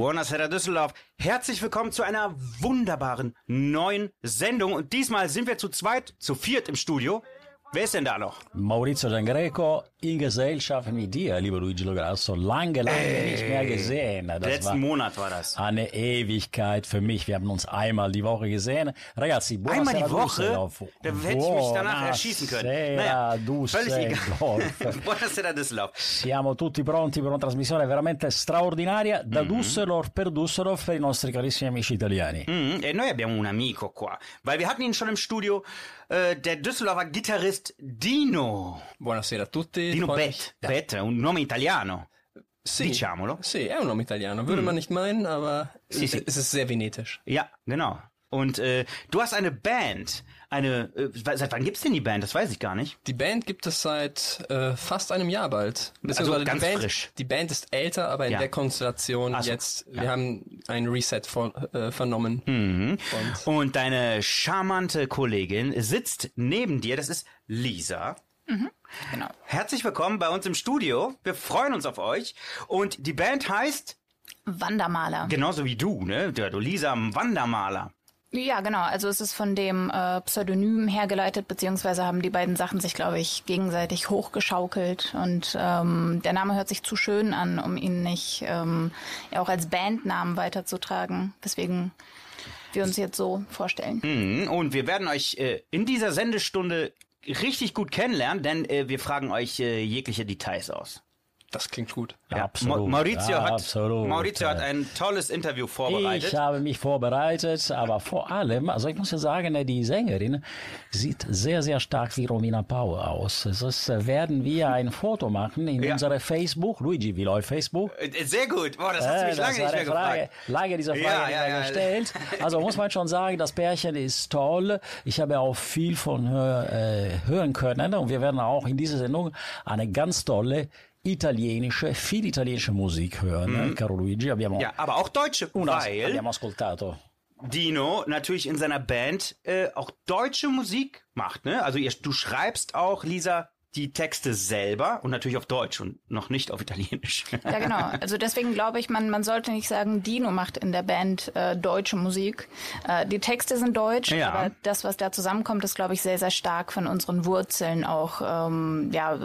Buonasera Düsseldorf. Herzlich willkommen zu einer wunderbaren neuen Sendung. Und diesmal sind wir zu zweit, zu viert im Studio. Wer ist denn da noch? Maurizio Giangreco in Gesellschaft mit dir, lieber Luigi Lograsso. Lange, lange Ey, nicht mehr gesehen. Das Letzten war Monat war das. eine Ewigkeit für mich. Wir haben uns einmal die Woche gesehen. Ragazzi, Einmal die buonasera Woche? Da hätte ich mich danach erschießen können. Buonasera, völlig egal. Buonasera Düsseldorf. Siamo tutti pronti per una trasmissione veramente straordinaria da Mhm. Düsseldorf per Düsseldorf per i nostri carissimi amici italiani. Mhm, e noi abbiamo un amico qua, weil wir hatten ihn schon im Studio, äh, der Düsseldorfer Gitarrist Dino. Buonasera a tutti. Dino Freut Bet. mich- Bet, un nome italiano. Sì. Diciamolo. Sì, è un nome italiano. Würde man nicht meinen, aber Sì, sì. es ist sehr venetisch. Ja, genau. Und äh, du hast eine Band. Eine, äh, seit wann gibt's denn die Band? Das weiß ich gar nicht. Die Band gibt es seit äh, fast einem Jahr bald. Beziehungsweise ganz die Band, frisch. Die Band ist älter, aber in Ja. der Konstellation so, jetzt, ja. wir haben ein Reset von, äh, vernommen. Mhm. Und Und deine charmante Kollegin sitzt neben dir. Das ist Lisa. Genau. Herzlich willkommen bei uns im Studio. Wir freuen uns auf euch. Und die Band heißt Wandermaler. genauso wie du, ne? Du, Lisa Wandermaler. Ja, genau. Also es ist von dem äh, Pseudonym hergeleitet, beziehungsweise haben die beiden Sachen sich, glaube ich, gegenseitig hochgeschaukelt. Und ähm, der Name hört sich zu schön an, um ihn nicht ähm, ja, auch als Bandnamen weiterzutragen. Weswegen wir uns jetzt so vorstellen. Mhm. Und wir werden euch äh, in dieser Sendestunde richtig gut kennenlernen, denn äh, wir fragen euch äh, jegliche Details aus. Das klingt gut. Ja, Absolut, Ma Maurizio, ja, hat, absolut. Maurizio hat ein tolles Interview vorbereitet. Ich habe mich vorbereitet, aber vor allem, also ich muss ja sagen, äh, die Sängerin sieht sehr, sehr stark wie Romina Power aus. Das ist, äh, werden wir ein Foto machen in Ja. unserer Facebook. Luigi, wie läuft Facebook? Äh, Sehr gut. Boah, das hast du Äh, mich lange war nicht mehr Frage, gefragt. lange diese Frage Ja, nicht mehr gestellt. Also muss man schon sagen, das Pärchen ist toll. Ich habe auch viel von äh, hören können und wir werden auch in dieser Sendung eine ganz tolle italienische, viel italienische Musik hören, eh, caro Luigi. Abbiamo, Mhm. Ja, aber auch Deutsche, una, weil abbiamo ascoltato Dino natürlich in seiner Band äh, auch deutsche Musik macht. Ne? Also ihr, du schreibst auch, Lisa, die Texte selber und natürlich auf Deutsch und noch nicht auf Italienisch. Ja, genau. Also deswegen glaube ich, man, man sollte nicht sagen, Dino macht in der Band äh, deutsche Musik. Äh, die Texte sind deutsch, Ja. aber das, was da zusammenkommt, ist, glaube ich, sehr, sehr stark von unseren Wurzeln auch. Ähm, ja,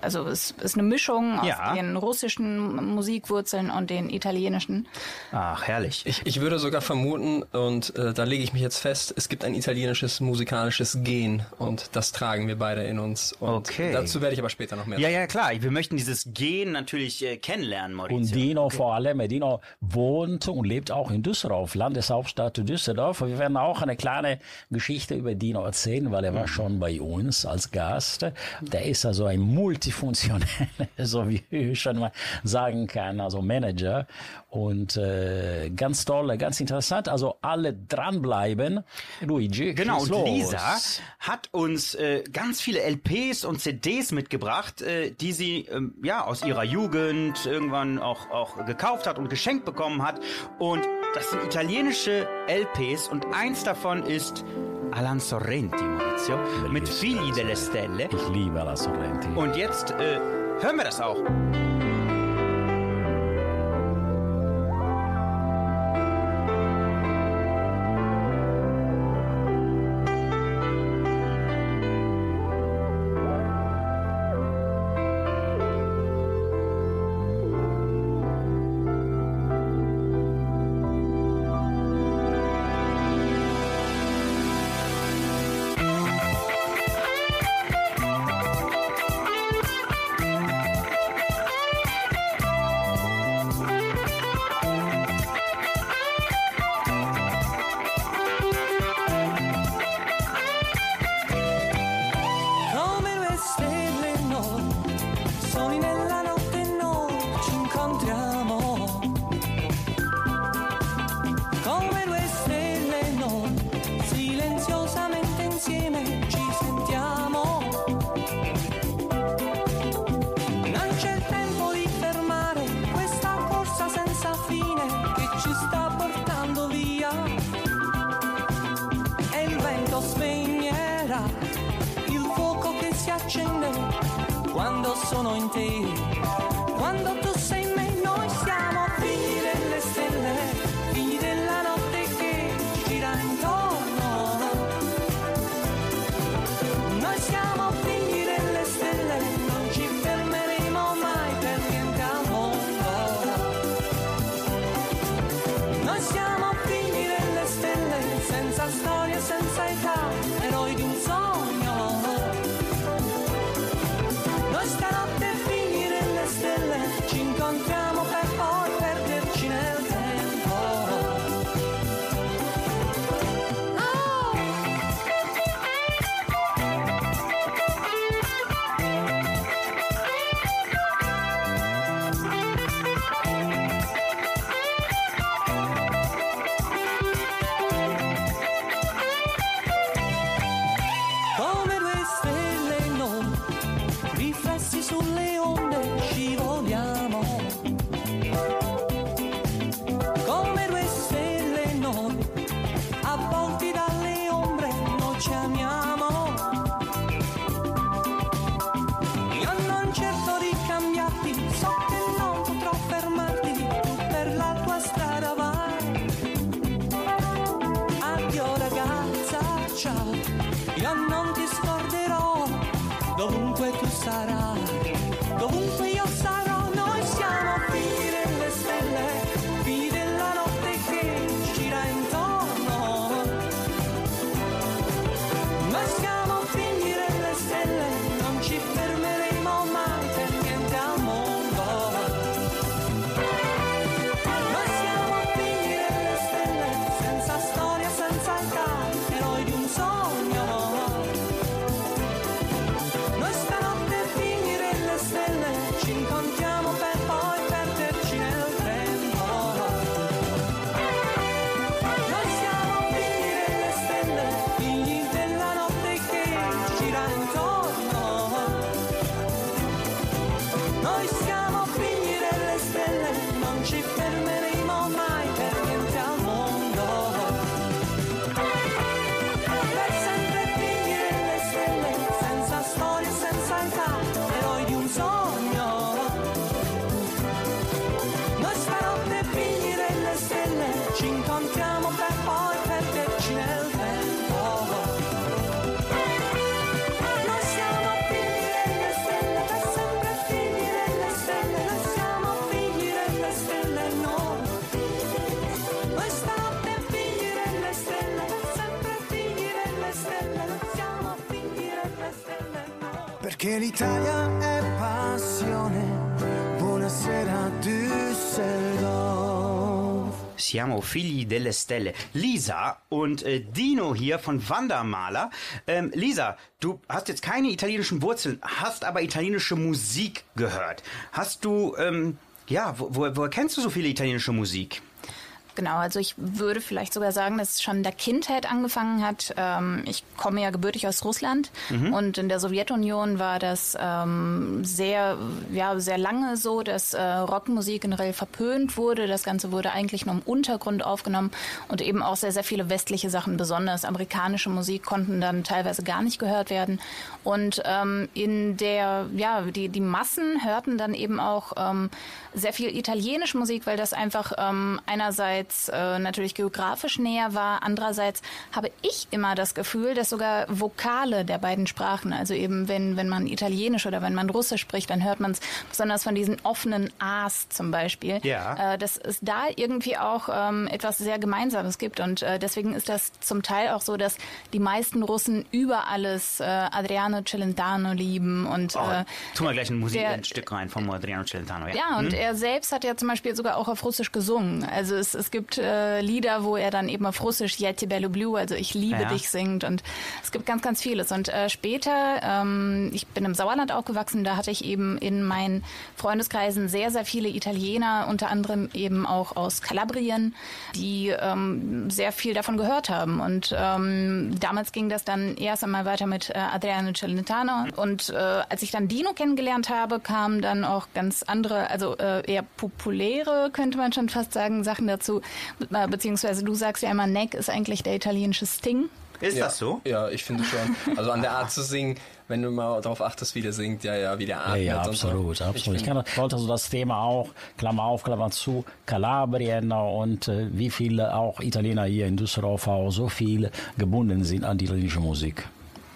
also es ist eine Mischung aus Ja. den russischen Musikwurzeln und den italienischen. Ach, herrlich. Ich, ich würde sogar vermuten, und äh, da lege ich mich jetzt fest, es gibt ein italienisches musikalisches Gen und das tragen wir beide in uns. Und Okay. dazu werde ich aber später noch mehr Ja, ja, klar. Wir möchten dieses Gen natürlich äh, kennenlernen, Maurizio. Und Dino vor allem, Dino wohnt und lebt auch in Düsseldorf, Landeshauptstadt Düsseldorf. Wir werden auch eine kleine Geschichte über Dino erzählen, weil er war schon bei uns als Gast. Der ist also ein multifunktioneller, so wie ich schon mal sagen kann, also Manager. Und äh, ganz toll, ganz interessant. Also alle dranbleiben. Luigi, Genau, und los. Lisa hat uns äh, ganz viele LPs und CDs mitgebracht, äh, die sie ähm, ja aus ihrer Jugend irgendwann auch, auch gekauft hat und geschenkt bekommen hat. Und das sind italienische LPs und eins davon ist Alan Sorrenti, Maurizio, mit Figli delle Stelle. Ich liebe La Sorrenti. Und jetzt äh, hören wir das auch. plenty Perché l'Italia è passione. Buonasera Düsseldorf. Siamo figli delle Stelle. Lisa und äh, Dino hier von Wandermaler. Ähm, Lisa, du hast jetzt keine italienischen Wurzeln, hast aber italienische Musik gehört. Hast du, ähm, ja, wo, wo, woher kennst du so viele italienische Musik? Genau, also ich würde vielleicht sogar sagen, dass es schon in der Kindheit angefangen hat. Ähm, ich komme ja gebürtig aus Russland und in der Sowjetunion war das ähm, sehr, ja, sehr lange so, dass äh, Rockmusik generell verpönt wurde. Das Ganze wurde eigentlich nur im Untergrund aufgenommen und eben auch sehr, sehr viele westliche Sachen, besonders amerikanische Musik, konnten dann teilweise gar nicht gehört werden. Und ähm, in der, ja, die, die Massen hörten dann eben auch ähm, sehr viel italienische Musik, weil das einfach ähm, einerseits äh, natürlich geografisch näher war, andererseits habe ich immer das Gefühl, dass sogar Vokale der beiden Sprachen, also eben wenn, wenn man Italienisch oder wenn man Russisch spricht, dann hört man es besonders von diesen offenen A's zum Beispiel, Ja. äh, dass es da irgendwie auch ähm, etwas sehr Gemeinsames gibt und äh, deswegen ist das zum Teil auch so, dass die meisten Russen über alles äh, Adriano Celentano lieben und Oh, äh, tu mal gleich ein Musik, der- ein Stück rein von Adriano Celentano. Ja, ja, und er selbst hat ja zum Beispiel sogar auch auf Russisch gesungen. Also es, es gibt äh, Lieder, wo er dann eben auf Russisch Yeti Bello Blue, also ich liebe Ja. dich singt und es gibt ganz, ganz vieles. Und äh, später, ähm, ich bin im Sauerland aufgewachsen, da hatte ich eben in meinen Freundeskreisen sehr, sehr viele Italiener, unter anderem eben auch aus Kalabrien, die ähm, sehr viel davon gehört haben. Und ähm, damals ging das dann erst einmal weiter mit äh, Adriano Celentano. Und äh, als ich dann Dino kennengelernt habe, kamen dann auch ganz andere, also äh, eher populäre, könnte man schon fast sagen, Sachen dazu. Äh, beziehungsweise du sagst ja immer, Neck ist eigentlich der italienische Sting. Ist ja, das so? Ja, ich finde schon. Also an der Art zu singen, wenn du mal darauf achtest, wie der singt, ja, ja, wie der Ja, atmet. ja, und so. absolut, absolut. Ich, Ich kann, wollte also das Thema auch, Klammer auf, Klammer zu, Kalabrien und äh, wie viele auch Italiener hier in Düsseldorf auch so viel gebunden sind an die italienische Musik.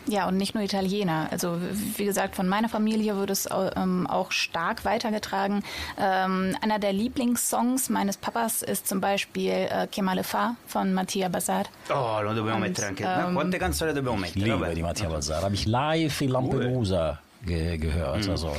Ja, und nicht nur Italiener. Also wie gesagt, von meiner Familie wird es ähm, auch stark weitergetragen. Ähm, einer der Lieblingssongs meines Papas ist zum Beispiel äh, Che male fa von Mattia Bassar. Oh, lo dobbiamo Und, mettere anche. ähm, Quante canzoni dobbiamo Ich mettere? liebe Vabbè. die Mattia Bazzar. Habe ich live in Lampedusa ge gehört. Also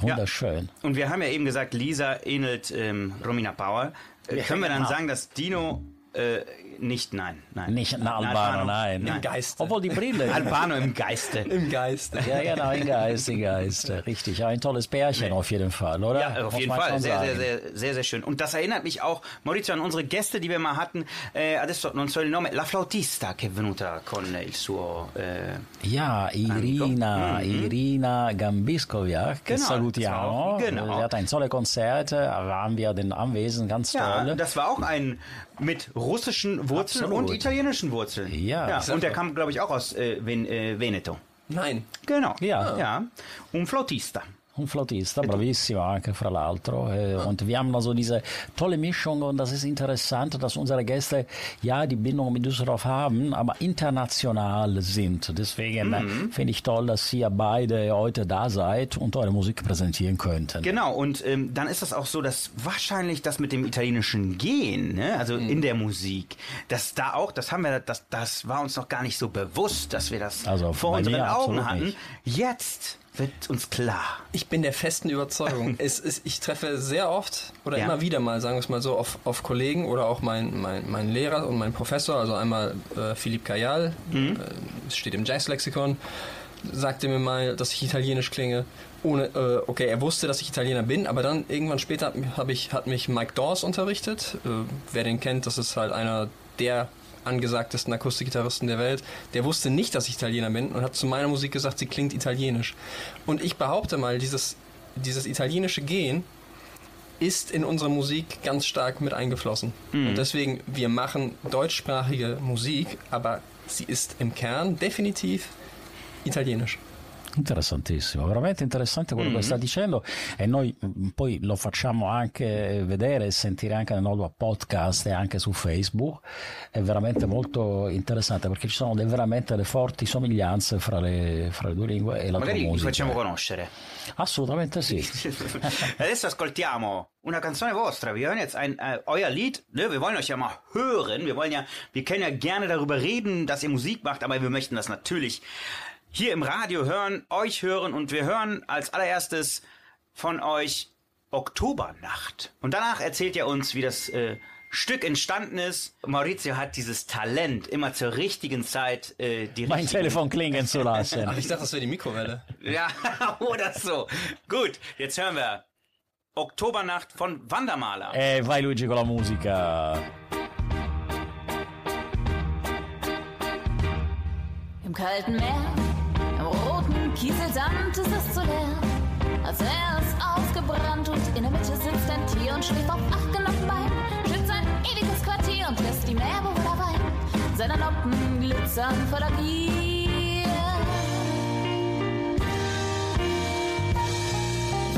wunderschön. Und wir haben ja eben gesagt, Lisa ähnelt ähm, Romina Power. Äh, Ja, können wir dann genau. sagen, dass Dino äh, nicht, nein, nein. Nicht na, Albano, nein. Im Geiste. Obwohl die Brille. Albano im Geiste. Im Geiste. Ja, genau, im Geist, im Geist. Richtig. Ein tolles Pärchen auf jeden Fall, oder? Ja, auf Muss jeden Fall. Sehr, sehr, sehr, sehr, sehr schön. Und das erinnert mich auch, Maurizio, an unsere Gäste, die wir mal hatten. Eh, adesso non so il nome, la flautista che è venuta con il suo... eh, Ja, Irina, Irina Gambiskowiak, Genau, salutiamo. genau. Sie hat ein tolle Konzert, waren wir den Anwesen, ganz ja, toll. das war auch ein mit russischen Wurzeln Absolut. und italienischen Wurzeln. Ja. und der kam, glaube ich, auch aus äh, Ven äh, Veneto. Nein. Genau. Ja. ja. Un flautista. Un Flautista, bravissimo anche fra l'altro. Äh, Und wir haben also diese tolle Mischung und das ist interessant, dass unsere Gäste ja die Bindung mit Düsseldorf haben, aber international sind. Deswegen äh, finde ich toll, dass ihr beide heute da seid und eure Musik präsentieren könnten. Genau, und ähm, dann ist das auch so, dass wahrscheinlich das mit dem italienischen Gehen, ne, also Mhm. in der Musik, dass da auch, das haben wir, das, das war uns noch gar nicht so bewusst, dass wir das Also vor unseren Augen hatten. nicht. Jetzt wird uns klar. Ich bin der festen Überzeugung. es ist, ich treffe sehr oft oder Ja. immer wieder mal, sagen wir es mal so, auf, auf Kollegen oder auch mein, mein, mein Lehrer und mein Professor, also einmal äh, Philippe Cayal, äh, es steht im Jazzlexikon, sagte mir mal, dass ich italienisch klinge. Ohne, äh, okay, er wusste, dass ich Italiener bin, aber dann irgendwann später hab ich, hat mich Mike Dawes unterrichtet. Äh, wer den kennt, das ist halt einer der angesagtesten Akustikgitarristen der Welt. Der wusste nicht, dass ich Italiener bin und hat zu meiner Musik gesagt, sie klingt italienisch. Und ich behaupte mal, dieses, dieses italienische Gehen ist in unsere Musik ganz stark mit eingeflossen. Und deswegen, wir machen deutschsprachige Musik, aber sie ist im Kern definitiv italienisch. Interessantissimo, veramente interessante quello che sta dicendo e noi mm, poi lo facciamo anche vedere e sentire anche nel nostro podcast e anche su Facebook. È veramente molto interessante perché ci sono de- veramente delle forti somiglianze fra le, fra le due lingue e la tua Magari li musica. facciamo conoscere. Assolutamente sì. Adesso ascoltiamo una canzone vostra. Wir hören jetzt ein äh, euer Lied. Ne? Wir wollen euch ja mal hören. Wir wollen ja, wir können ja gerne darüber reden, dass ihr Musik macht, aber wir möchten das natürlich hier im Radio hören, euch hören und wir hören als allererstes von euch Oktobernacht. Und danach erzählt ihr uns, wie das äh, Stück entstanden ist. Maurizio hat dieses Talent, immer zur richtigen Zeit äh, die Mein Telefon klingen zu lassen. Ach, ich dachte, das wäre die Mikrowelle. ja, oder so. Gut, jetzt hören wir Oktobernacht von Wandermaler. E vai Luigi con la musica. Im kalten Meer, roten Kieselsand ist es zu leer. Als wäre es ausgebrannt und in der Mitte sitzt ein Tier und schläft auf acht genoppten Beinen. Schützt sein ewiges Quartier und lässt die Meerbewohner weinen. Seine Noppen glitzern voller Gier.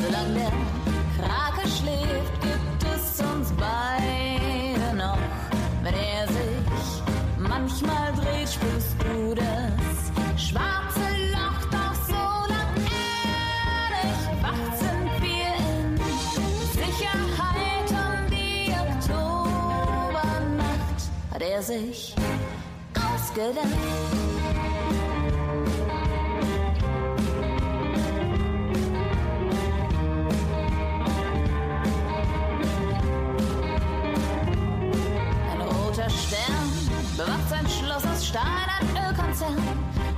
Solange der Krake schläft, gibt es uns beide sich ausgedacht. Ein roter Stern bewacht sein Schloss aus Stahl, ein Ölkonzern.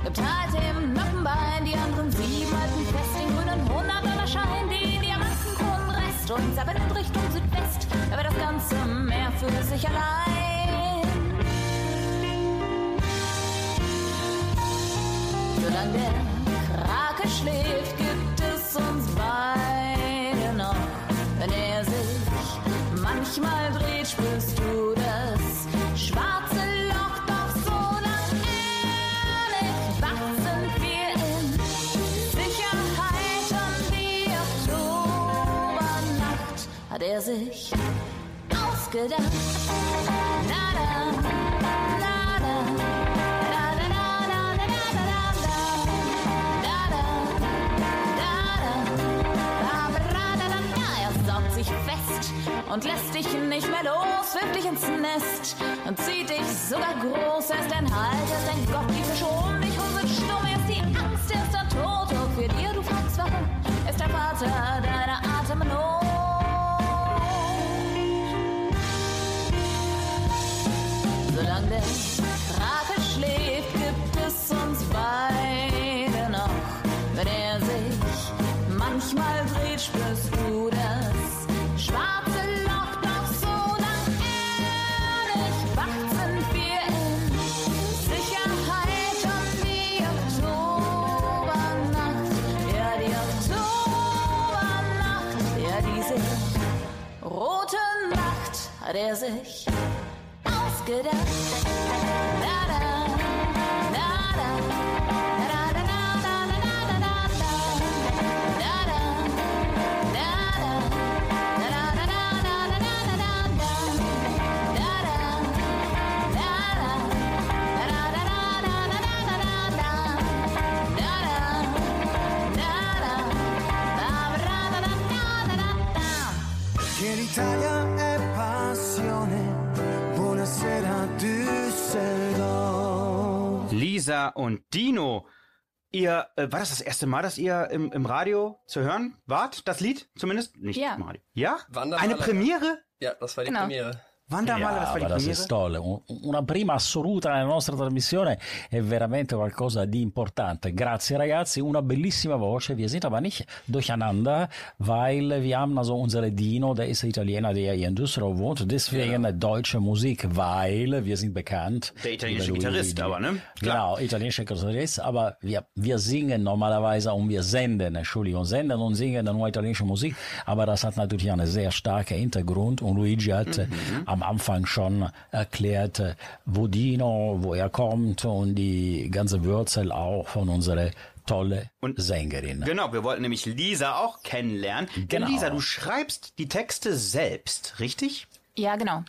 Gibt halt dem Noppenbein die anderen sieben halten fest den grünen 100 Dollar Schein, die Diamantenkronen Rest und zappeln in Richtung Südwest. Aber das ganze Meer für sich allein. Solange der Krake schläft, und lässt dich nicht mehr los, wirft dich ins Nest und zieht dich sogar groß. Er ist dein Halt, er ist dein Gott, die Fische um dich und sind stumm. Er ist die Angst, er ist der Tod, auch für dir, du fragst warum. Ist der Vater deiner Atemnot. Solange der hat er sich ausgedacht. Da, da, da, da. Da, Ihr, äh, war das das erste Mal, dass ihr im, im Radio zu hören wart? Das Lied zumindest? Nicht Ja. im Radio. Ja? Wandermaler- Eine Premiere? Ja, das war die Genau. Premiere. Wandermaler, das war die ma das Premiere? è tolle. Un- Una prima assoluta nella nostra trasmissione è veramente qualcosa di importante. Grazie ragazzi, una bellissima voce. Wir sind aber nicht durcheinander, weil wir haben also unsere Dino, der ist Italiener, der hier in Düsseldorf wohnt. Deswegen deutsche Musik, weil wir sind bekannt. Der italienische. Gitarrist aber, ne? Klar. Genau, italienischer Gitarrist, aber wir, wir singen normalerweise und wir senden, Entschuldigung, senden und singen nur italienische Musik, aber das hat natürlich einen sehr starken Hintergrund und Luigi hat äh, am Anfang schon erklärt, wo Dino, wo er kommt und die ganze Wurzel auch von unserer tolle Und- Sängerin. Genau, wir wollten nämlich Lisa auch kennenlernen. Denn Genau. Lisa, du schreibst die Texte selbst, richtig? Ja, genau.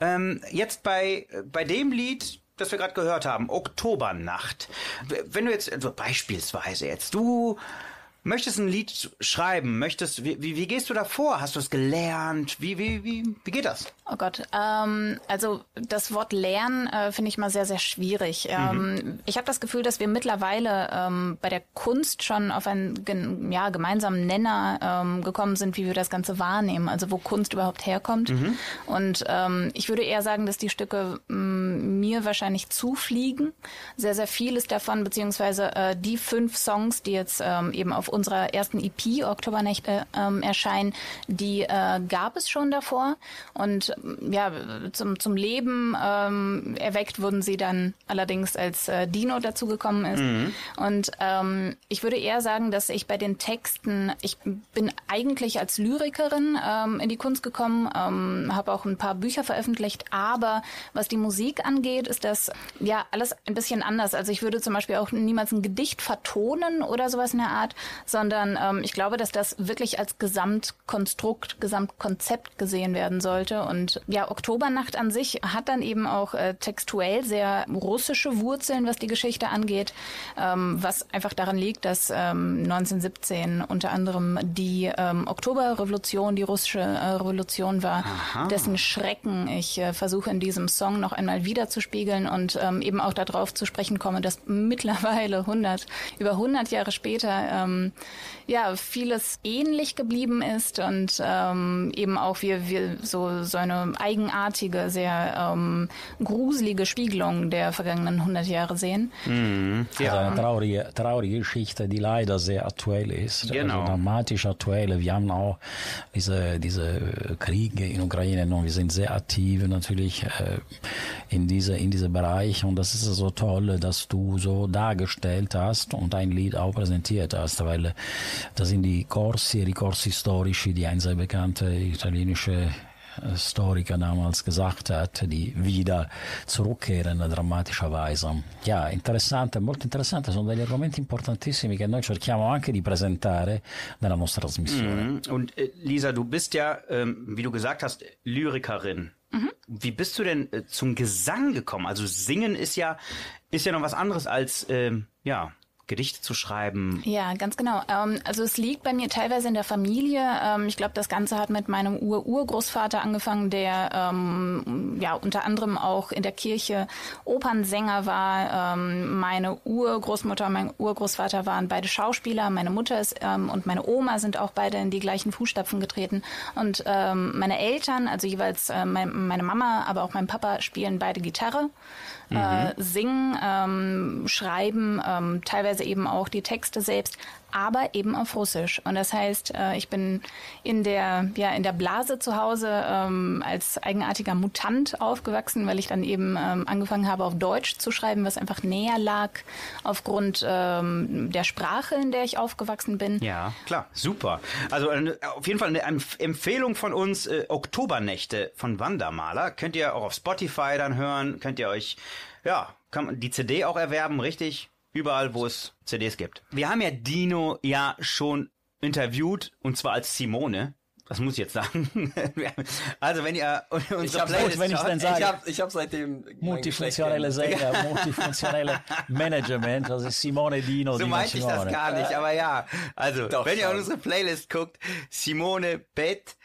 Ähm, jetzt bei, bei dem Lied, das wir gerade gehört haben, Oktobernacht. Wenn du jetzt, also beispielsweise jetzt, du möchtest ein Lied schreiben, möchtest, wie, wie, wie gehst du da vor? Hast du es gelernt? Wie, wie, wie, wie geht das? Oh Gott, ähm, also das Wort lernen äh, finde ich mal sehr, sehr schwierig. Ähm, ich habe das Gefühl, dass wir mittlerweile ähm, bei der Kunst schon auf einen ja, gemeinsamen Nenner ähm, gekommen sind, wie wir das Ganze wahrnehmen, also wo Kunst überhaupt herkommt. Und ähm, ich würde eher sagen, dass die Stücke ähm, mir wahrscheinlich zufliegen. Sehr, sehr vieles davon, beziehungsweise äh, die fünf Songs, die jetzt ähm, eben auf unserer ersten EP Oktobernächte ähm, erscheinen, die äh, gab es schon davor. Und ähm, ja, zum, zum Leben ähm, erweckt wurden sie dann allerdings, als äh, Dino dazugekommen ist. Und ähm, ich würde eher sagen, dass ich bei den Texten, ich bin eigentlich als Lyrikerin ähm, in die Kunst gekommen, ähm, habe auch ein paar Bücher veröffentlicht, aber was die Musik angeht, ist das ja alles ein bisschen anders. Also ich würde zum Beispiel auch niemals ein Gedicht vertonen oder sowas in der Art, sondern ähm, ich glaube, dass das wirklich als Gesamtkonstrukt, Gesamtkonzept gesehen werden sollte. Und ja, Oktobernacht an sich hat dann eben auch äh, textuell sehr russische Wurzeln, was die Geschichte angeht, ähm, was einfach daran liegt, dass ähm, 1917 unter anderem die ähm, Oktoberrevolution, die russische äh, Revolution war, dessen Schrecken ich äh, versuche in diesem Song noch einmal wiederzuspiegeln und ähm, eben auch darauf zu sprechen komme, dass mittlerweile 100, über 100 Jahre später ähm, ja vieles ähnlich geblieben ist und ähm, eben auch wir, wir so, so eine eigenartige, sehr ähm, gruselige Spiegelung der vergangenen 100 Jahre sehen. Also eine traurige, traurige Geschichte, die leider sehr aktuell ist. Genau. Also dramatisch aktuell. Wir haben auch diese, diese Kriege in Ukraine und wir sind sehr aktiv natürlich äh, in diese, in diesem Bereich und das ist so toll, dass du so dargestellt hast und ein Lied auch präsentiert hast, weil das sind die Corsi, die Corsi Storici, die ein sehr bekannter italienische Historiker damals gesagt hat, die wieder zurückkehren drammatischerweise. Ja, interessante, molto interessante, sono degli argomenti importantissimi che noi cerchiamo anche di presentare nella nostra trasmissione. Mhm. Und äh, Lisa, du bist ja, ähm, wie du gesagt hast, Lyrikerin. Wie bist du denn äh, zum Gesang gekommen? Also singen ist ja ist ja noch was anderes als ähm, ja Gedichte zu schreiben? Ja, ganz genau. Ähm, also es liegt bei mir teilweise in der Familie. Ähm, ich glaube, das Ganze hat mit meinem Ur-Urgroßvater angefangen, der ähm, ja unter anderem auch in der Kirche Opernsänger war. Ähm, meine Urgroßmutter und mein Urgroßvater waren beide Schauspieler. Meine Mutter ist ähm, und meine Oma sind auch beide in die gleichen Fußstapfen getreten. Und ähm, meine Eltern, also jeweils äh, mein, meine Mama, aber auch mein Papa, spielen beide Gitarre äh, singen, ähm, schreiben, ähm, teilweise eben auch die Texte selbst, aber eben auf Russisch. Und das heißt, äh, ich bin in der ja in der Blase zu Hause ähm, als eigenartiger Mutant aufgewachsen, weil ich dann eben ähm, angefangen habe, auf Deutsch zu schreiben, was einfach näher lag aufgrund ähm, der Sprache, in der ich aufgewachsen bin. Ja, klar, super. Also äh, auf jeden Fall eine Empf- Empfehlung von uns, äh, Oktobernächte von Wandermaler. Könnt ihr auch auf Spotify dann hören, könnt ihr euch, ja, kann man die CD auch erwerben, richtig? Überall, wo es CDs gibt. Wir haben ja Dino ja schon interviewt, und zwar als Simone. Das muss ich jetzt sagen. also wenn ihr unsere Ich habe Playlist wenn ich schaut- dann sage- ich hab, ich hab seitdem Multifunktionelle Sänger, multifunktionelle Management, das ist Simone Dino. So Dino meinte ich das gar nicht, aber ja. Also, Doch, wenn ihr auf schon. unsere Playlist guckt, Simone Bett,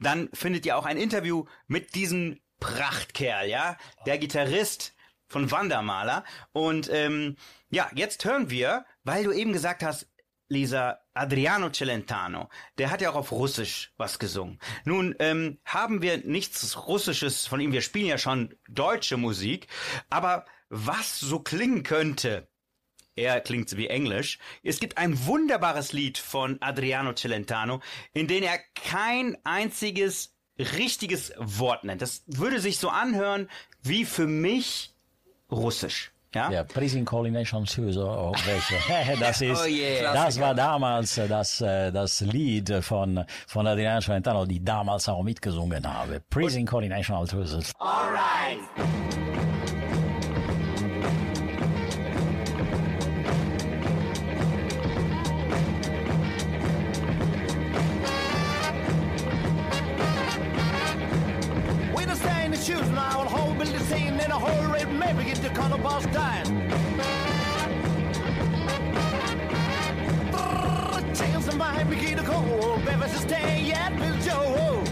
dann findet ihr auch ein Interview mit diesem Prachtkerl, ja? Der Gitarrist von Wandermaler. Und ähm, ja, jetzt hören wir, weil du eben gesagt hast, Lisa, Adriano Celentano, der hat ja auch auf Russisch was gesungen. Nun ähm, haben wir nichts Russisches von ihm, wir spielen ja schon deutsche Musik, aber was so klingen könnte, er klingt wie Englisch. Es gibt ein wunderbares Lied von Adriano Celentano, in dem er kein einziges richtiges Wort nennt. Das würde sich so anhören wie für mich Russisch. Ja? Ja, Prison Coordination Shoes, oh, welche. Das ist, Oh yeah. das war damals das, äh, das Lied von, von Adriano Celentano, die damals auch mitgesungen habe. Prison Coordination Shoes. We now, and whole building scene in a hurry, maybe get the color boss dying. Chance of mine, begin to cold, baby, stay yet, Bill Joe.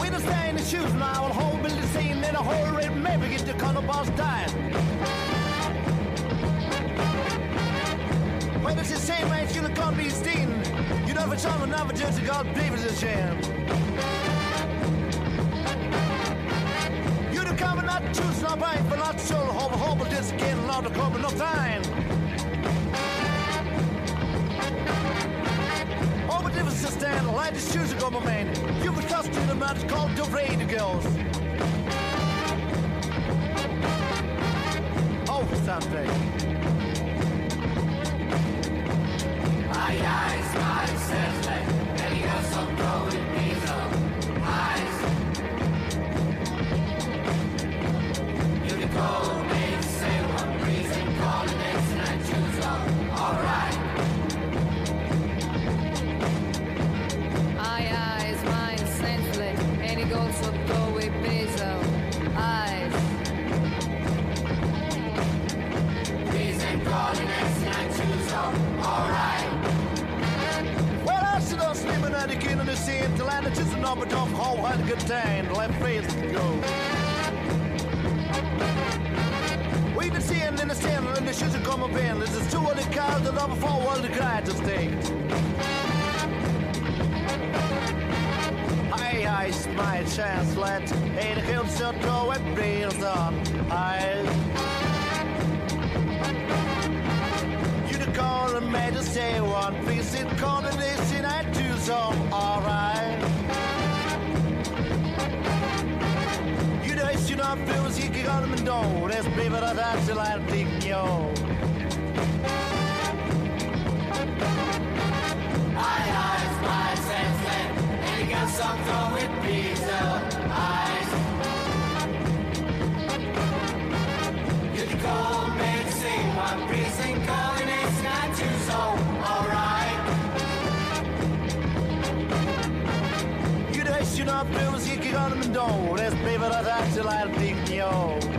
We don't stay in the shoes now, and whole building scene in a hurry, maybe get the color boss dying. When it's the same way, it's gonna come be steen därför som en avundsjuk har blivit så känd. Jo, du kan väl inte tusen av mig, för but så har vi hoppat det skinnet av det kommer något tegn. Over the difference stand, light is go, my man. You would trust to the man called the radio girls. Oh, something. Aye, aye. Parliament, that's baby, that's actually like deep, yo.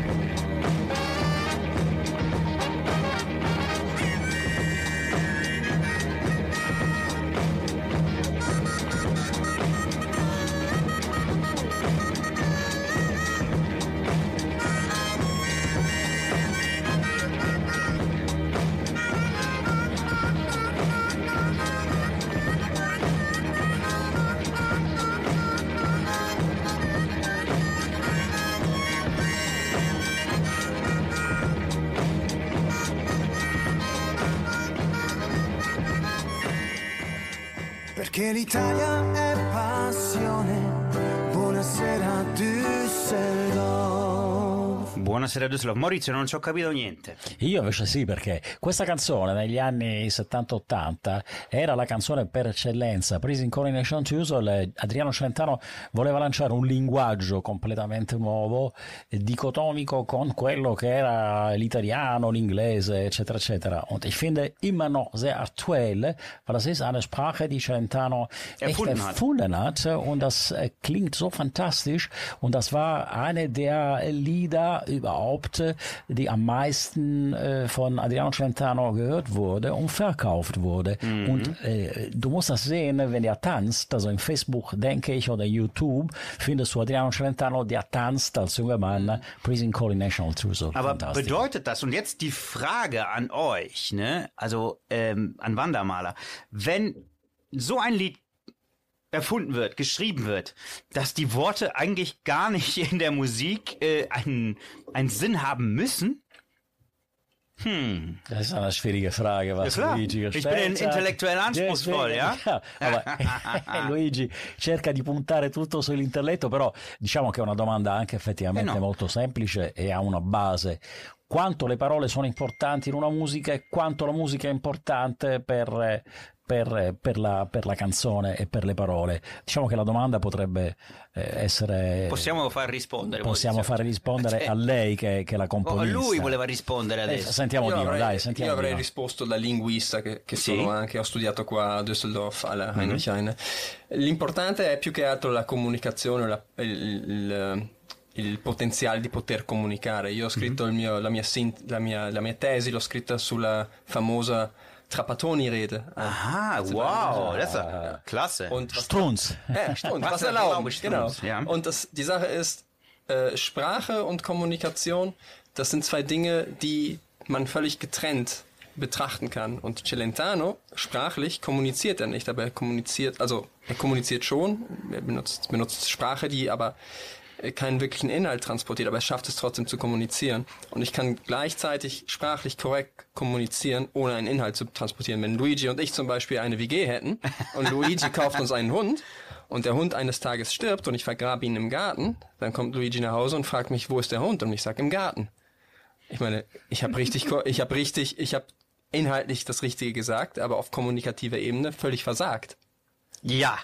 Che Buonasera Düsseldorf. Maurizio, non ci ho capito niente. Io invece sì, perché questa canzone negli anni 70-80 era la canzone per eccellenza. Presa in Coronation Tuesday, Adriano Celentano voleva lanciare un linguaggio completamente nuovo, dicotomico con quello che era l'italiano, l'inglese, eccetera, eccetera. Und ich finde immer noch sehr aktuell, weil das ist eine Sprache, die Celentano echt Erfunden hat. erfunden hat und das äh, klingt so fantastisch und das war eine der Lieder überhaupt, äh, die am meisten äh, von Adriano Celentano gehört wurde und verkauft wurde. Und äh, du musst das sehen, wenn er tanzt, also im Facebook denke ich oder YouTube, findest du Adriano Celentano, der tanzt als junger Mann, Prison Calling National. So Aber bedeutet das, und jetzt die Frage an euch, ne, also ähm, an Wandermaler, wenn so ein Lied erfunden wird, geschrieben wird, dass die Worte eigentlich gar nicht in der Musik äh, einen, einen Sinn haben müssen? Das ist eine schwierige Frage, was Ja. Luigi Ich gestellt bin intellektuell anspruchsvoll, ja? aber Luigi cerca di puntare tutto sull'intelletto, però diciamo che è una domanda anche effettivamente Eh no. molto semplice e ha una base. Quanto le parole sono importanti in una musica e quanto la musica è importante per, per, per la, per la canzone e per le parole. Diciamo che la domanda potrebbe eh, essere... Possiamo far rispondere. possiamo Maurizio. fare rispondere Sì. a lei che, che la Oh, componista. lui voleva rispondere Eh, adesso. sentiamo Io Dino, avrei, dai, sentiamo io avrei Dino. risposto da linguista che, che Sì. sono anche, ho studiato qua a Düsseldorf alla Mhm. Heinrich Heine. L'importante è più che altro la comunicazione, la- il, il- il potenziale di poter comunicare. Io ho scritto il mio- la, mia, sint- la, mia, la mia tesi, l'ho scritta sulla famosa Trapattoni-Rede. Aha, wow, das ist ja klasse. Und was Strunz. Ja, stimmt. Was Was, erlauben, genau. ja. Und das, die Sache ist, äh, Sprache und Kommunikation, das sind zwei Dinge, die man völlig getrennt betrachten kann. Und Celentano, sprachlich, kommuniziert er nicht, aber er kommuniziert, also er kommuniziert schon, er benutzt, benutzt Sprache, die aber äh, keinen wirklichen Inhalt transportiert, aber er schafft es trotzdem zu kommunizieren. Und ich kann gleichzeitig sprachlich korrekt kommunizieren, ohne einen Inhalt zu transportieren. Wenn Luigi und ich zum Beispiel eine WG hätten und Luigi kauft uns einen Hund und der Hund eines Tages stirbt und ich vergrabe ihn im Garten, dann kommt Luigi nach Hause und fragt mich, wo ist der Hund? Und ich sage, im Garten. Ich meine, ich habe richtig, ich habe richtig, ich habe inhaltlich das Richtige gesagt, aber auf kommunikativer Ebene völlig versagt. ja.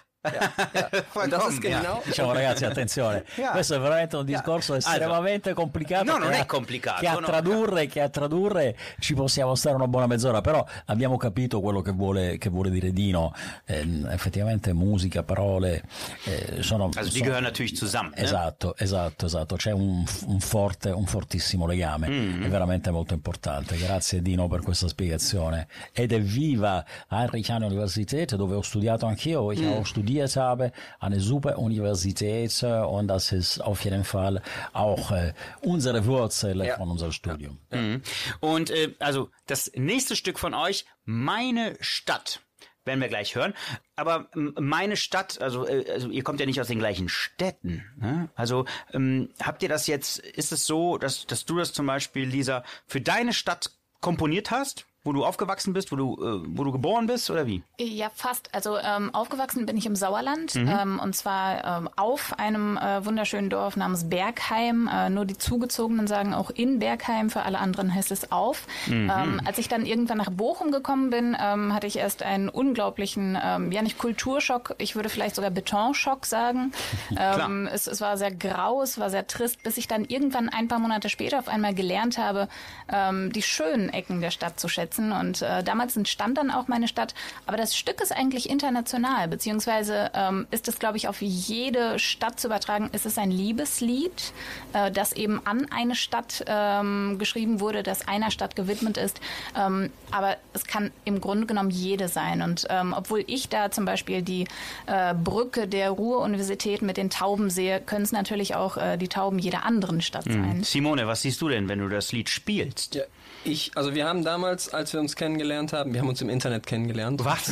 Und das ist genau, Diciamo ragazzi, attenzione, Ja. questo è veramente un discorso estremamente complicato. No, non che è a- complicato, Che a no. tradurre, che a tradurre ci possiamo stare una buona mezz'ora, però abbiamo capito quello che vuole, che vuole dire Dino. Eh, effettivamente musica, parole, eh, sono... Also die sono- gehören natürlich zusammen. Esatto, esatto, esatto. C'è un, un forte, un fortissimo legame, Mm-hmm. è veramente molto importante. Grazie Dino per questa spiegazione. Ed è viva Heinrich-Heine Universität, dove ho studiato anch'io, Mm. auch studiert habe, eine super Universität äh, und das ist auf jeden Fall auch äh, unsere Wurzel Ja. von unserem Studium. Mhm. Und äh, also das nächste Stück von euch, Meine Stadt, werden wir gleich hören. Aber ähm, meine Stadt, also, äh, also ihr kommt ja nicht aus den gleichen Städten. Ne? Also ähm, habt ihr das jetzt, ist es so, dass, dass du das zum Beispiel, Lisa, für deine Stadt komponiert hast? Wo du aufgewachsen bist, wo du, äh, wo du geboren bist oder wie? Ja, fast. Also ähm, aufgewachsen bin ich im Sauerland Mhm. ähm, und zwar ähm, auf einem äh, wunderschönen Dorf namens Bergheim. Äh, nur die Zugezogenen sagen auch in Bergheim, für alle anderen heißt es auf. Mhm. Ähm, als ich dann irgendwann nach Bochum gekommen bin, ähm, hatte ich erst einen unglaublichen, ähm, ja nicht Kulturschock, ich würde vielleicht sogar Betonschock sagen. ähm, es, es war sehr grau, es war sehr trist, bis ich dann irgendwann ein paar Monate später auf einmal gelernt habe, ähm, die schönen Ecken der Stadt zu schätzen. Und äh, damals entstand dann auch meine Stadt. Aber das Stück ist eigentlich international, beziehungsweise ähm, ist es, glaube ich, auf jede Stadt zu übertragen. Es ist ein Liebeslied, äh, das eben an eine Stadt ähm, geschrieben wurde, das einer Stadt gewidmet ist. Ähm, aber es kann im Grunde genommen jede sein. Und ähm, obwohl ich da zum Beispiel die äh, Brücke der Ruhr-Universität mit den Tauben sehe, können es natürlich auch äh, die Tauben jeder anderen Stadt sein. Simone, was siehst du denn, wenn du das Lied spielst? Ja, ich, also wir haben damals, als wir uns kennengelernt haben, wir haben uns im Internet kennengelernt. Was?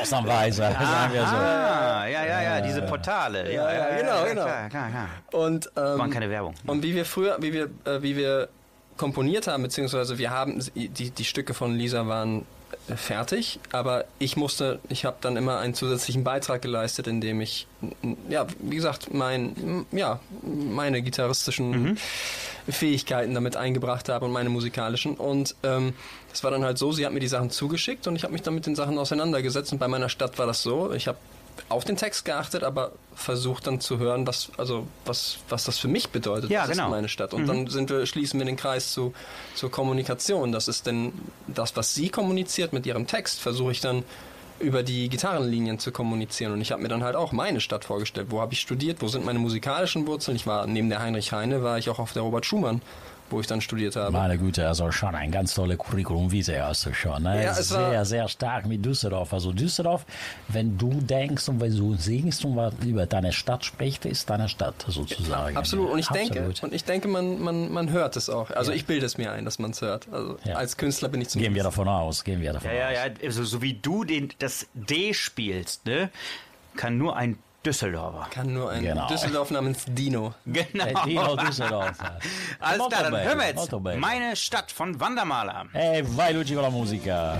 Ausnahmsweise, sagen wir so. Ah, ja, ja, ja, diese Portale. Ja, ja, genau, genau. Klar, klar, klar. Und, ähm, Waren keine Werbung. Und wie wir früher, wie wir, äh, wie wir komponiert haben, beziehungsweise wir haben, die, die Stücke von Lisa waren fertig, aber ich musste, ich habe dann immer einen zusätzlichen Beitrag geleistet, indem ich, ja, wie gesagt, mein, ja, meine gitarristischen Fähigkeiten damit eingebracht habe und meine musikalischen. Und ähm, das war dann halt so, sie hat mir die Sachen zugeschickt und ich habe mich dann mit den Sachen auseinandergesetzt. Und bei meiner Stadt war das so, ich habe auf den Text geachtet, aber versucht dann zu hören, was, also, was, was das für mich bedeutet. Ja, das genau. ist meine Stadt. Und dann sind wir, schließen wir den Kreis zu, zur Kommunikation. Das ist denn das, was sie kommuniziert mit ihrem Text, versuche ich dann über die Gitarrenlinien zu kommunizieren. Und ich habe mir dann halt auch meine Stadt vorgestellt. Wo habe ich studiert? Wo sind meine musikalischen Wurzeln? Ich war neben der Heinrich Heine, war ich auch auf der Robert Schumann, wo ich dann studiert habe. Meine Güte, also schon ein ganz tolle Curriculum Vitae hast du schon. Ne? Ja, es war- sehr, sehr stark mit Düsseldorf. Also Düsseldorf, wenn du denkst und wenn du singst und was über deine Stadt sprichst, ist deine Stadt sozusagen. Absolut. Und ich denke, Absolut. und ich denke, man, man, man hört es auch. Also ich bilde es mir ein, dass man es hört. Also Ja. als Künstler bin ich Gehen wir davon aus, gehen wir davon Ja, ja, aus. ja, also, so wie du den, das D spielst, ne, kann nur ein Düsseldorfer. Kann nur ein Genau. Düsseldorf namens Dino. Genau. Äh, Dino Düsseldorf. Alles klar, dann hören wir jetzt bene. meine Stadt von Wandermaler. E vai Luigi con la musica.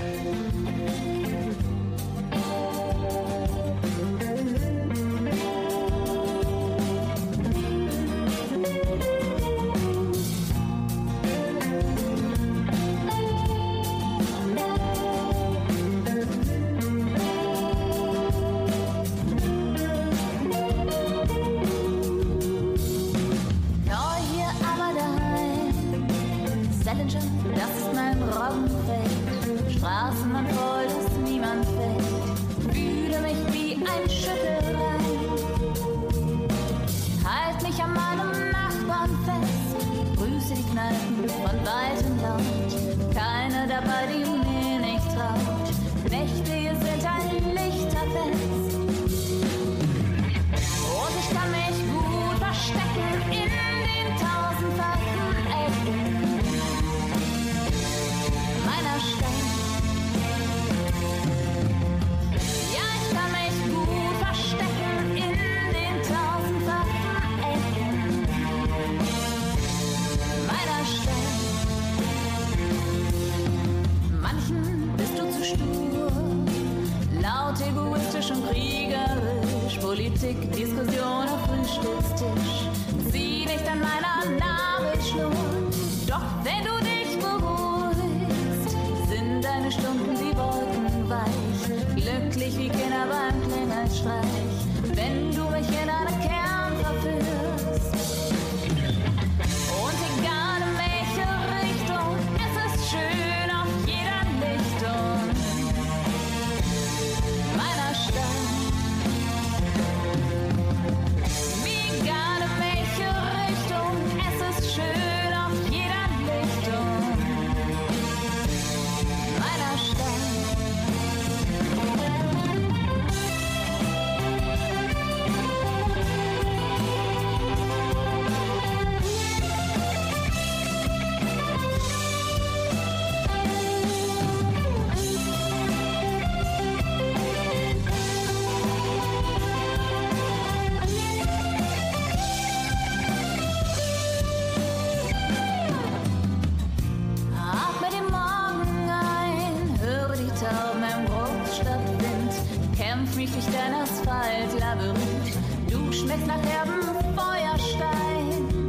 Schmeckst nach herbem Feuerstein.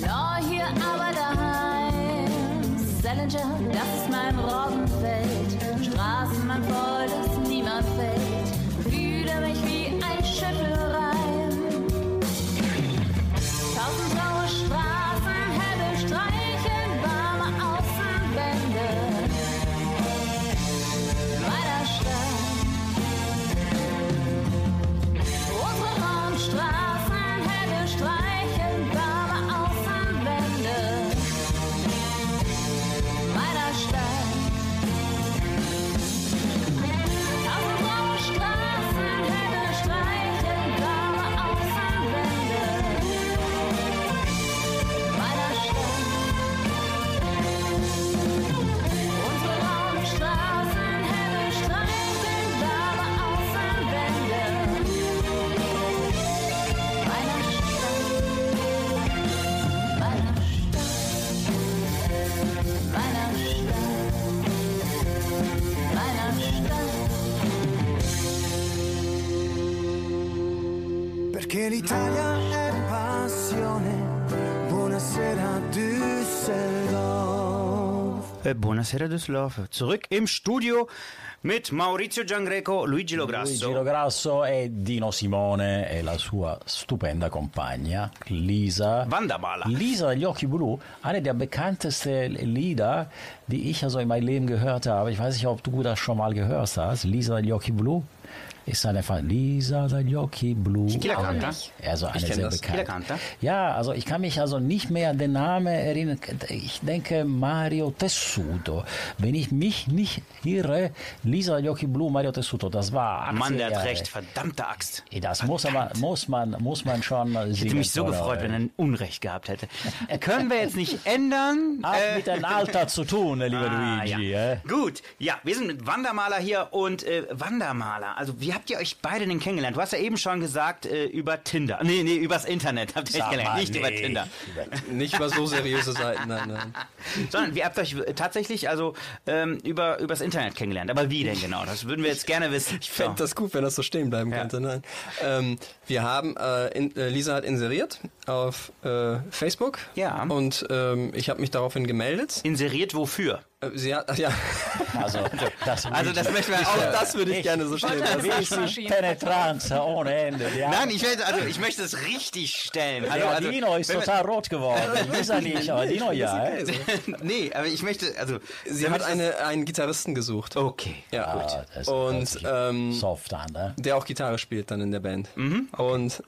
Neu hier aber daheim, Salinger, das ist mein Robbenfeld, L'Italia è passione. Buonasera Düsseldorf. Äh, Buonasera Düsseldorf. Zurück im Studio mit Maurizio Giangreco, Luigi Lograsso. Luigi Grasso e Dino Simone e la sua stupenda compagna Lisa. Wandermaler. Lisa degli occhi blu, eine der bekanntesten Lieder, die ich also in meinem Leben gehört habe. Ich weiß nicht, ob du das schon mal gehört hast. Lisa degli occhi blu ist einfach Lisa degli occhi blu. Chi la Also, eine kenn sehr bekannte. canta? Ja, also ich kann mich also nicht mehr an den Namen erinnern. Ich denke Mario Tessuto. Wenn ich mich nicht irre, Lisa degli occhi blu, Mario Tessuto, das war 80er Mann, der hat recht, verdammte Axt. Das muss, aber, muss, man, muss man schon Ich hätte mich so gefreut, wenn er ein Unrecht gehabt hätte. Können wir jetzt nicht ändern? Hat mit dem Alter zu tun, lieber Ah, Luigi. ja. äh? Gut, ja, wir sind mit Wandermaler hier und äh, Wandermaler. Also, wie habt ihr euch beide denn kennengelernt? Du hast ja eben schon gesagt, äh, über Tinder. Nee, nee, übers Internet habt ihr euch kennengelernt, nicht über nee. Tinder. Nicht über so seriöse Seiten, nein, nein. Sondern ihr habt euch tatsächlich also ähm, über übers Internet kennengelernt. Aber wie denn genau? Das würden wir jetzt gerne wissen. Ich fände das gut, wenn das so stehen bleiben Ja. könnte. Nein. Ähm, wir haben, äh, in, äh, Lisa hat inseriert auf äh, Facebook. Ja. Und ähm, ich habe mich daraufhin gemeldet. Inseriert wofür? Äh, Sie hat, ja, Also, das, Also das möchten wir auch das würde ich gerne so lassen. Wie Penetranz ohne Ende. Ja. Nein, ich möchte, also ich möchte es richtig stellen. Also, Der also, Dino ist total rot geworden. Lisa nicht, aber Dino ja. äh? nee, aber ich möchte, also Sie hat eine, einen Gitarristen gesucht. Okay. Ja, Ah, hört Und ähm, soft an, ne? der auch Gitarre spielt dann in der Band. Und,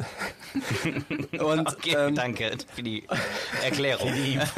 und Okay, ähm, danke für die Erklärung.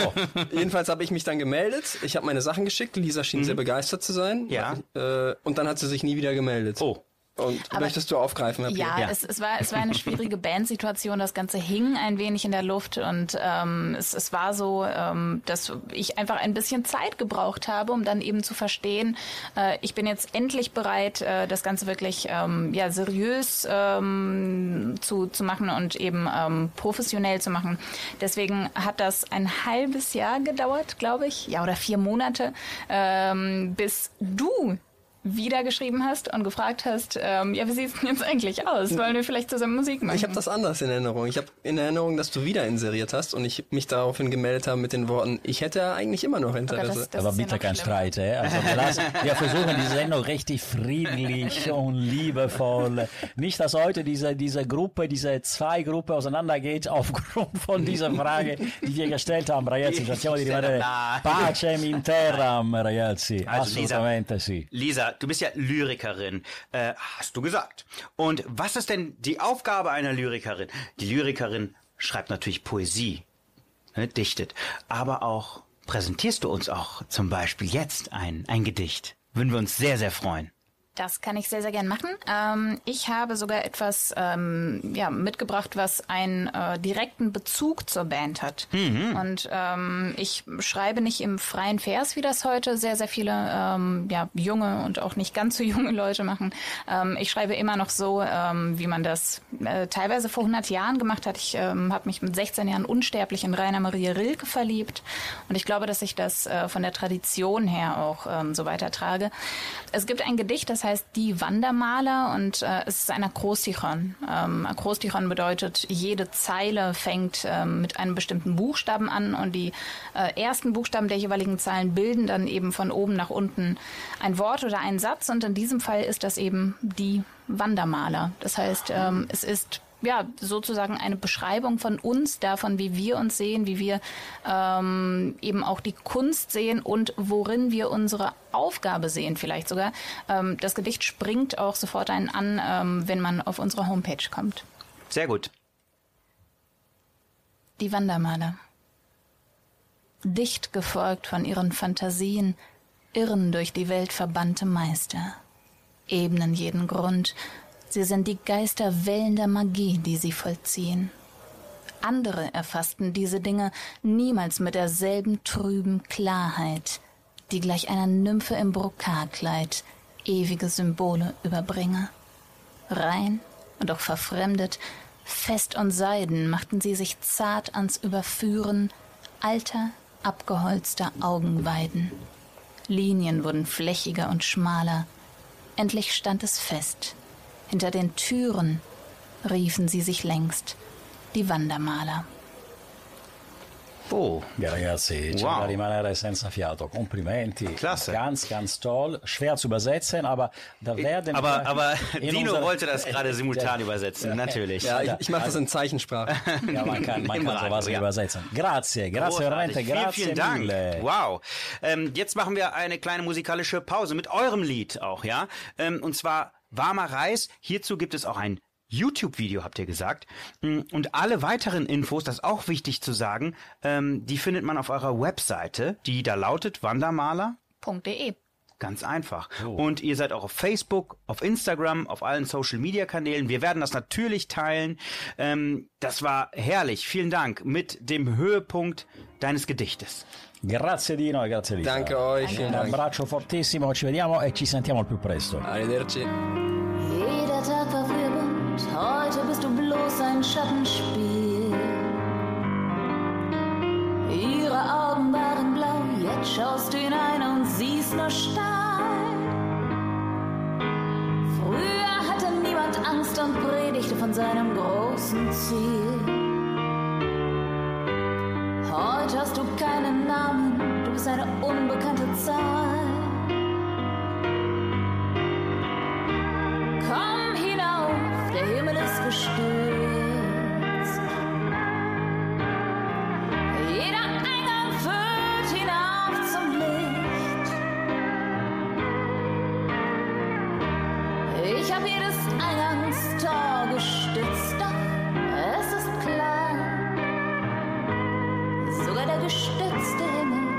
Jedenfalls habe ich mich dann gemeldet. Ich habe meine Sachen geschickt. Lisa schien sehr begeistert zu sein. Ja. Äh, und dann hat sie sich nie wieder gemeldet. Oh. Und möchtest du aufgreifen, Herr Ja, Ja. Es, es, war, es war eine schwierige Bandsituation. Das Ganze hing ein wenig in der Luft und ähm, es, es war so, ähm, dass ich einfach ein bisschen Zeit gebraucht habe, um dann eben zu verstehen, äh, ich bin jetzt endlich bereit, äh, das Ganze wirklich ähm, ja, seriös ähm, zu, zu machen und eben ähm, professionell zu machen. Deswegen hat das ein halbes Jahr gedauert, glaube ich, ja, oder vier Monate, ähm, bis du wieder geschrieben hast und gefragt hast, ähm, ja, wie sieht's denn jetzt eigentlich aus? Wollen wir vielleicht zusammen Musik machen? Ich habe das anders in Erinnerung. Ich habe in Erinnerung, dass du wieder inseriert hast und ich mich daraufhin gemeldet habe mit den Worten, ich hätte eigentlich immer noch Interesse. das- das Aber ja bitte kein. Streit, äh? Also wir, lassen, wir versuchen die Sendung richtig friedlich und liebevoll. Nicht, dass heute diese, diese Gruppe, diese zwei Gruppe auseinandergeht aufgrund von dieser Frage, die wir gestellt haben, ragazzi. Cerchiamo di rimanere pace in terram, ragazzi. Also, Lisa. Assolutamente sì. Lisa, du bist ja Lyrikerin, äh, hast du gesagt. Und was ist denn die Aufgabe einer Lyrikerin? Die Lyrikerin schreibt natürlich Poesie, ne, dichtet, aber auch präsentierst du uns auch zum Beispiel jetzt ein, ein Gedicht. Würden wir uns sehr, sehr freuen. Das kann ich sehr, sehr gern machen. Ähm, ich habe sogar etwas ähm, ja, mitgebracht, was einen äh, direkten Bezug zur Band hat. Und ähm, ich schreibe nicht im freien Vers, wie das heute sehr, sehr viele ähm, ja, junge und auch nicht ganz so junge Leute machen. Ähm, ich schreibe immer noch so, ähm, wie man das äh, teilweise vor 100 Jahren gemacht hat. Ich habe mich mit 16 Jahren unsterblich in Rainer Maria Rilke verliebt. Und ich glaube, dass ich das äh, von der Tradition her auch so weitertrage. Es gibt ein Gedicht, das heißt Die Wandermaler und äh, es ist ein Akrostichon. Ähm, Akrostichon bedeutet, jede Zeile fängt ähm, mit einem bestimmten Buchstaben an und die äh, ersten Buchstaben der jeweiligen Zeilen bilden dann eben von oben nach unten ein Wort oder einen Satz und in diesem Fall ist das eben die Wandermaler. Das heißt, ähm, es ist ja, sozusagen eine Beschreibung von uns, davon, wie wir uns sehen, wie wir ähm, eben auch die Kunst sehen und worin wir unsere Aufgabe sehen, vielleicht sogar. Ähm, das Gedicht springt auch sofort einen an, ähm, wenn man auf unsere Homepage kommt. Sehr gut. Die Wandermaler. Dicht gefolgt von ihren Fantasien, irren durch die Welt verbannte Meister. Ebnen jeden Grund, sie sind die Geisterwellen der Magie, die sie vollziehen. Andere erfassten diese Dinge niemals mit derselben trüben Klarheit, die gleich einer Nymphe im Brokatkleid ewige Symbole überbringe. Rein und auch verfremdet, fest und seiden machten sie sich zart ans Überführen alter, abgeholzter Augenweiden. Linien wurden flächiger und schmaler. Endlich stand es fest. Hinter den Türen riefen sie sich längst die Wandermaler. Oh, Ja, ragazzi, Wow. da rimanere senza fiato. Complimenti. Klasse. Ganz, ganz toll. Schwer zu übersetzen, aber da werden aber, aber in Dino wollte das gerade simultan übersetzen, natürlich. Ja, ich, ich mache das in Zeichensprache. Ja, man kann, man kann sowas ja. übersetzen. Grazie, grazie veramente, Großartig. Vielen, grazie vielen Dank. mille. Wow. Ähm, jetzt machen wir eine kleine musikalische Pause mit eurem Lied auch, ja? Ähm, und zwar Warmer Reis. Hierzu gibt es auch ein YouTube-Video, habt ihr gesagt. Mm, Und alle weiteren Infos, das ist auch wichtig zu sagen, ähm, die findet man auf eurer Webseite, die da lautet Wandermaler. Ganz einfach. Und ihr seid auch auf Facebook, auf Instagram, auf allen Social Media Kanälen. Wir werden das natürlich teilen. Ähm, das war herrlich. Vielen Dank mit dem Höhepunkt deines Gedichtes. Grazie Dino e grazie Lisa. Danke euch, vielen Un Dank. abbraccio fortissimo, ci vediamo e ci sentiamo al più presto. Arrivederci. Jeder Tag war früher bunt, heute bist du bloß ein Schattenspiel. Ihre Augen waren schaust du hinein und siehst nur Stein. Früher hatte niemand Angst und predigte von seinem großen Ziel. Heute hast du keinen Namen, du bist eine unbekannte Zahl. Ich hab jedes Eingangstor gestützt, doch es ist klar, sogar der gestützte Himmel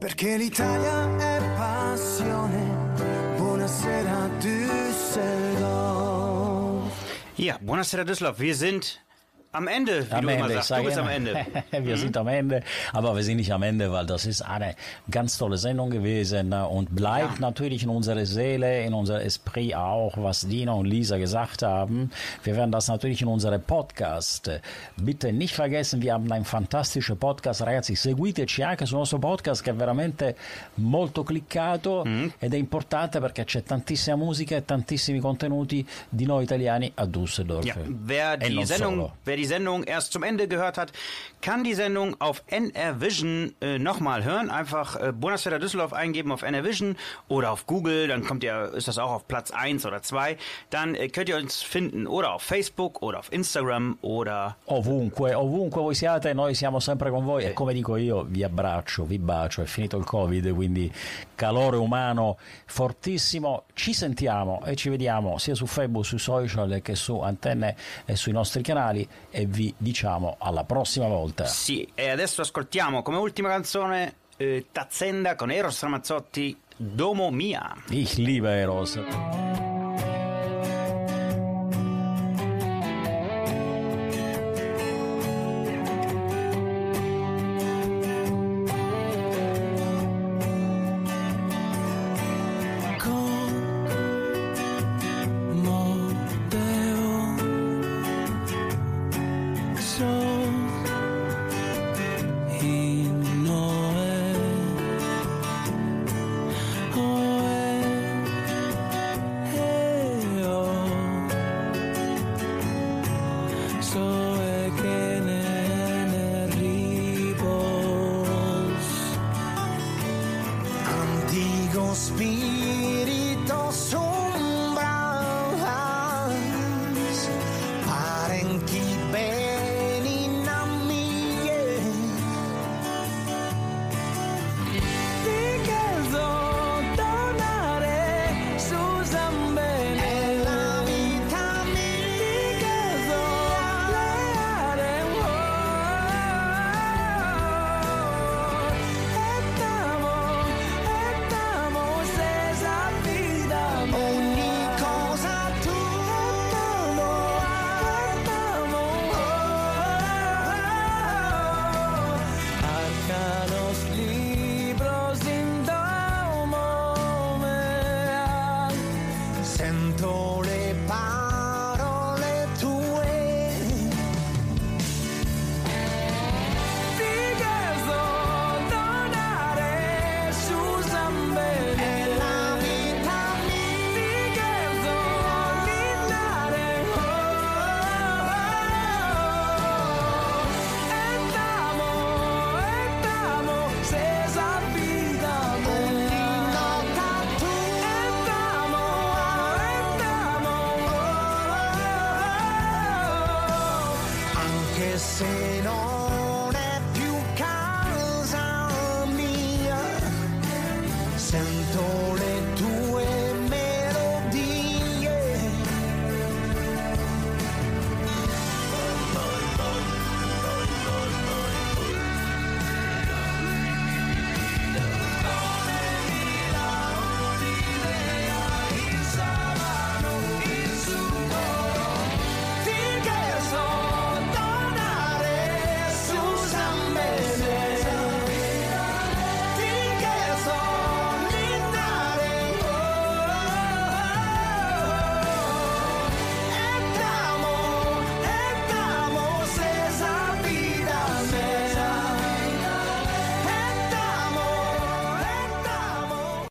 Perché l'Italia è passione. Buonasera Düsseldorf. Ja, Buonasera Düsseldorf. Wir sind am Ende, wie Am du immer Ende, ich sagst. Du bist am immer, Ende. Mhm. wir sind am Ende, aber wir sind nicht am Ende, weil das ist eine ganz tolle Sendung gewesen ne, und bleibt natürlich in unserer Seele, in unser Esprit auch, was Dina und Lisa gesagt haben. Wir werden das natürlich in unserem Podcast. äh, Bitte nicht vergessen, wir haben einen fantastischen Podcast, ragazzi, seguiteci anche sul nostro podcast che è veramente molto cliccato Mhm. ed è importante perché c'è tantissima musica e tantissimi contenuti di noi italiani a Düsseldorf. Ja, wer E die, Sendung, wer die Sendung erst zum Ende gehört hat, kann die Sendung auf NR Vision äh, nochmal hören. Einfach äh, Bundeswehr Düsseldorf eingeben auf NR Vision oder auf Google, dann kommt ihr, ist das auch auf Platz 1 oder 2. Dann äh, könnt ihr uns finden oder auf Facebook oder auf Instagram oder Ovunque, ovunque voi siate, noi siamo sempre con voi e come dico io vi abbraccio, vi bacio, è finito il Covid, quindi calore umano fortissimo, ci sentiamo e ci vediamo sia su Facebook, sui social che su antenne e sui nostri canali e vi diciamo alla prossima volta. Sì, e adesso ascoltiamo come ultima canzone eh, Tazzenda con Eros Ramazzotti, Domo Mia. Ich liebe Eros.